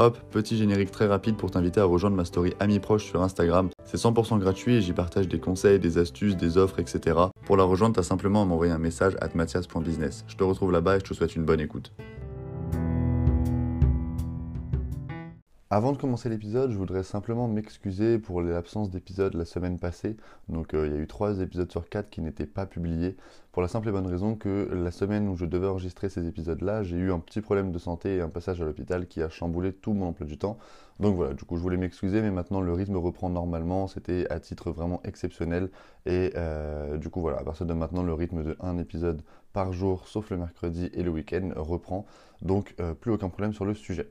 Hop, petit générique très rapide pour t'inviter à rejoindre ma story Amis Proches sur Instagram. C'est 100% gratuit et j'y partage des conseils, des astuces, des offres, etc. Pour la rejoindre, t'as simplement à m'envoyer un message à mathias.business. Je te retrouve là-bas et je te souhaite une bonne écoute. Avant de commencer l'épisode, je voudrais simplement m'excuser pour l'absence d'épisode la semaine passée. Donc euh, il y a eu trois épisodes sur quatre qui n'étaient pas publiés. Pour la simple et bonne raison que la semaine où je devais enregistrer ces épisodes-là, j'ai eu un petit problème de santé et un passage à l'hôpital qui a chamboulé tout mon emploi du temps. Donc voilà, du coup je voulais m'excuser, mais maintenant le rythme reprend normalement. C'était à titre vraiment exceptionnel. Et euh, du coup voilà, à partir de maintenant, le rythme de un épisode par jour, sauf le mercredi et le week-end, reprend. Donc euh, plus aucun problème sur le sujet.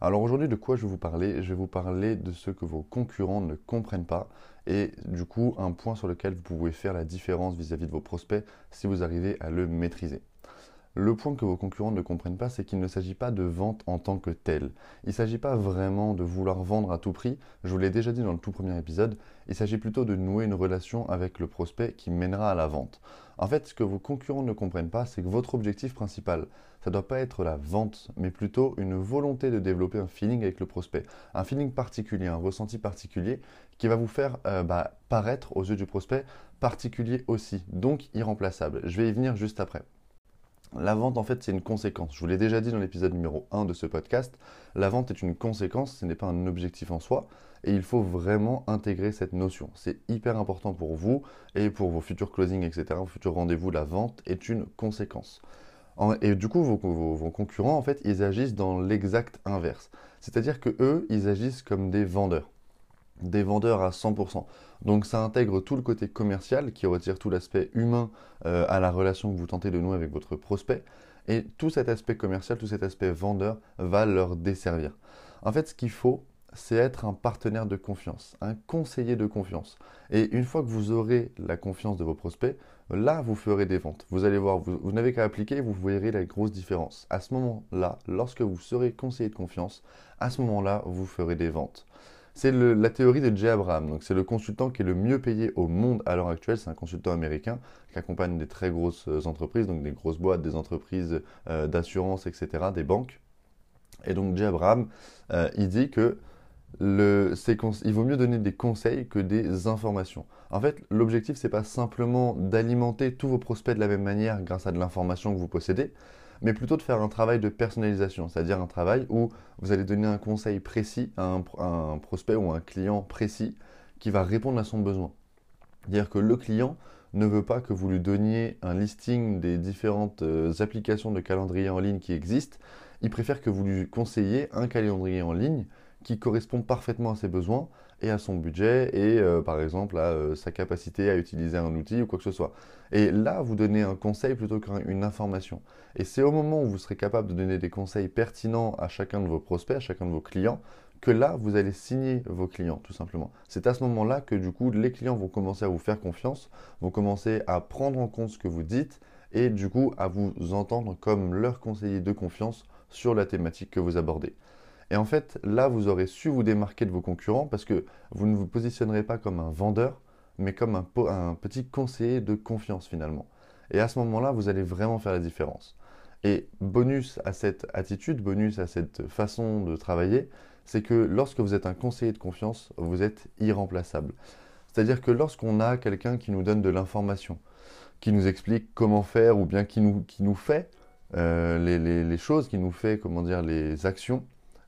Alors aujourd'hui, de quoi je vais vous parler? Je vais vous parler de ce que vos concurrents ne comprennent pas et du coup un point sur lequel vous pouvez faire la différence vis-à-vis de vos prospects si vous arrivez à le maîtriser. Le point que vos concurrents ne comprennent pas, c'est qu'il ne s'agit pas de vente en tant que telle. Il ne s'agit pas vraiment de vouloir vendre à tout prix, je vous l'ai déjà dit dans le tout premier épisode, il s'agit plutôt de nouer une relation avec le prospect qui mènera à la vente. En fait, ce que vos concurrents ne comprennent pas, c'est que votre objectif principal, ça ne doit pas être la vente, mais plutôt une volonté de développer un feeling avec le prospect. Un feeling particulier, un ressenti particulier qui va vous faire euh, bah, paraître aux yeux du prospect particulier aussi, donc irremplaçable. Je vais y venir juste après. La vente, en fait, c'est une conséquence. Je vous l'ai déjà dit dans l'épisode numéro 1 de ce podcast. La vente est une conséquence, ce n'est pas un objectif en soi. Et il faut vraiment intégrer cette notion. C'est hyper important pour vous et pour vos futurs closings, etc., vos futurs rendez-vous. La vente est une conséquence. Et du coup, vos, concurrents, en fait, ils agissent dans l'exact inverse. C'est-à-dire que eux, ils agissent comme des vendeurs. Des vendeurs à 100%. Donc ça intègre tout le côté commercial qui retire tout l'aspect humain euh, à la relation que vous tentez de nouer avec votre prospect. Et tout cet aspect commercial, tout cet aspect vendeur va leur desservir. En fait, ce qu'il faut, c'est être un partenaire de confiance, un conseiller de confiance. Et une fois que vous aurez la confiance de vos prospects, là, vous ferez des ventes. Vous allez voir, vous, n'avez qu'à appliquer, vous verrez la grosse différence. À ce moment-là, lorsque vous serez conseiller de confiance, à ce moment-là, vous ferez des ventes. C'est la théorie de Jay Abraham. Donc, c'est le consultant qui est le mieux payé au monde à l'heure actuelle. C'est un consultant américain qui accompagne des très grosses euh, entreprises, donc des grosses boîtes, des entreprises euh, d'assurance, etc., des banques. Et donc, Jay Abraham, euh, il dit que il vaut mieux donner des conseils que des informations. En fait, l'objectif, n'est pas simplement d'alimenter tous vos prospects de la même manière grâce à de l'information que vous possédez, mais plutôt de faire un travail de personnalisation, c'est-à-dire un travail où vous allez donner un conseil précis à un, prospect ou un client précis qui va répondre à son besoin. C'est-à-dire que le client ne veut pas que vous lui donniez un listing des différentes euh, applications de calendrier en ligne qui existent, il préfère que vous lui conseillez un calendrier en ligne qui correspond parfaitement à ses besoins et à son budget et euh, par exemple à euh, sa capacité à utiliser un outil ou quoi que ce soit. Et là, vous donnez un conseil plutôt qu'une information. Et c'est au moment où vous serez capable de donner des conseils pertinents à chacun de vos prospects, à chacun de vos clients, que là, vous allez signer vos clients, tout simplement. C'est à ce moment-là que du coup, les clients vont commencer à vous faire confiance, vont commencer à prendre en compte ce que vous dites et du coup à vous entendre comme leur conseiller de confiance sur la thématique que vous abordez. Et en fait, là, vous aurez su vous démarquer de vos concurrents parce que vous ne vous positionnerez pas comme un vendeur, mais comme un, petit conseiller de confiance finalement. Et à ce moment-là, vous allez vraiment faire la différence. Et bonus à cette attitude, bonus à cette façon de travailler, c'est que lorsque vous êtes un conseiller de confiance, vous êtes irremplaçable. C'est-à-dire que lorsqu'on a quelqu'un qui nous donne de l'information, qui nous explique comment faire ou bien qui nous, qui nous fait euh, les, les, choses, qui nous fait comment dire les actions,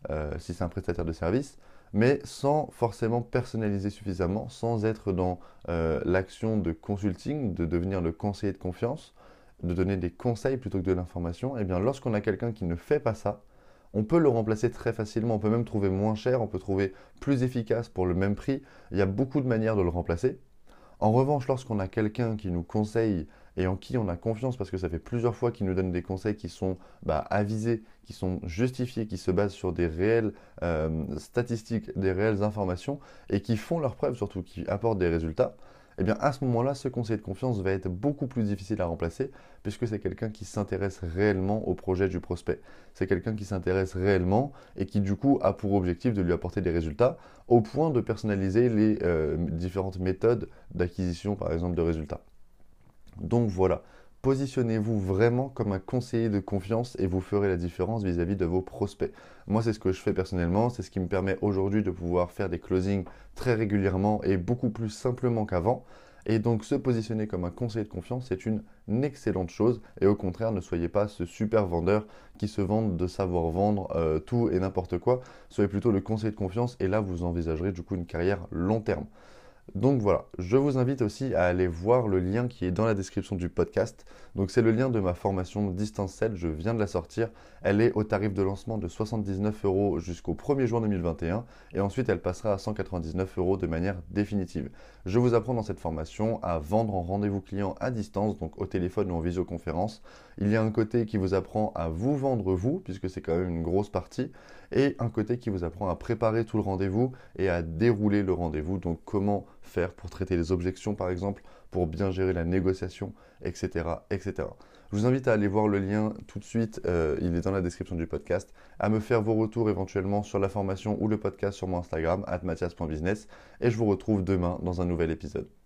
euh, si c'est un prestataire de service, mais sans forcément personnaliser suffisamment, sans être dans euh, l'action de consulting, de devenir le conseiller de confiance, de donner des conseils plutôt que de l'information, eh bien lorsqu'on a quelqu'un qui ne fait pas ça, on peut le remplacer très facilement, on peut même trouver moins cher, on peut trouver plus efficace pour le même prix, il y a beaucoup de manières de le remplacer. En revanche, lorsqu'on a quelqu'un qui nous conseille et en qui on a confiance parce que ça fait plusieurs fois qu'il nous donne des conseils qui sont bah, avisés, qui sont justifiés, qui se basent sur des réelles euh, statistiques, des réelles informations et qui font leurs preuves surtout, qui apportent des résultats, eh bien à ce moment-là, ce conseil de confiance va être beaucoup plus difficile à remplacer puisque c'est quelqu'un qui s'intéresse réellement au projet du prospect. C'est quelqu'un qui s'intéresse réellement et qui du coup a pour objectif de lui apporter des résultats au point de personnaliser les euh, différentes méthodes d'acquisition par exemple de résultats. Donc voilà, Positionnez-vous vraiment comme un conseiller de confiance et vous ferez la différence vis-à-vis de vos prospects. Moi, c'est ce que je fais personnellement, c'est ce qui me permet aujourd'hui de pouvoir faire des closings très régulièrement et beaucoup plus simplement qu'avant. Et donc se positionner comme un conseiller de confiance, c'est une excellente chose. Et au contraire, ne soyez pas ce super vendeur qui se vante de savoir vendre euh, tout et n'importe quoi. Soyez plutôt le conseiller de confiance et là, vous envisagerez du coup une carrière long terme. Donc voilà, je vous invite aussi à aller voir le lien qui est dans la description du podcast. Donc c'est le lien de ma formation Distance 7, je viens de la sortir. Elle est au tarif de lancement de 79 euros jusqu'au 1er juin 2021 et ensuite elle passera à 199 euros de manière définitive. Je vous apprends dans cette formation à vendre en rendez-vous client à distance, donc au téléphone ou en visioconférence. Il y a un côté qui vous apprend à vous vendre vous, puisque c'est quand même une grosse partie, et un côté qui vous apprend à préparer tout le rendez-vous et à dérouler le rendez-vous, donc comment pour traiter les objections par exemple, pour bien gérer la négociation, etc. etc. Je vous invite à aller voir le lien tout de suite, euh, il est dans la description du podcast, à me faire vos retours éventuellement sur la formation ou le podcast sur mon Instagram, mathias.business, et je vous retrouve demain dans un nouvel épisode.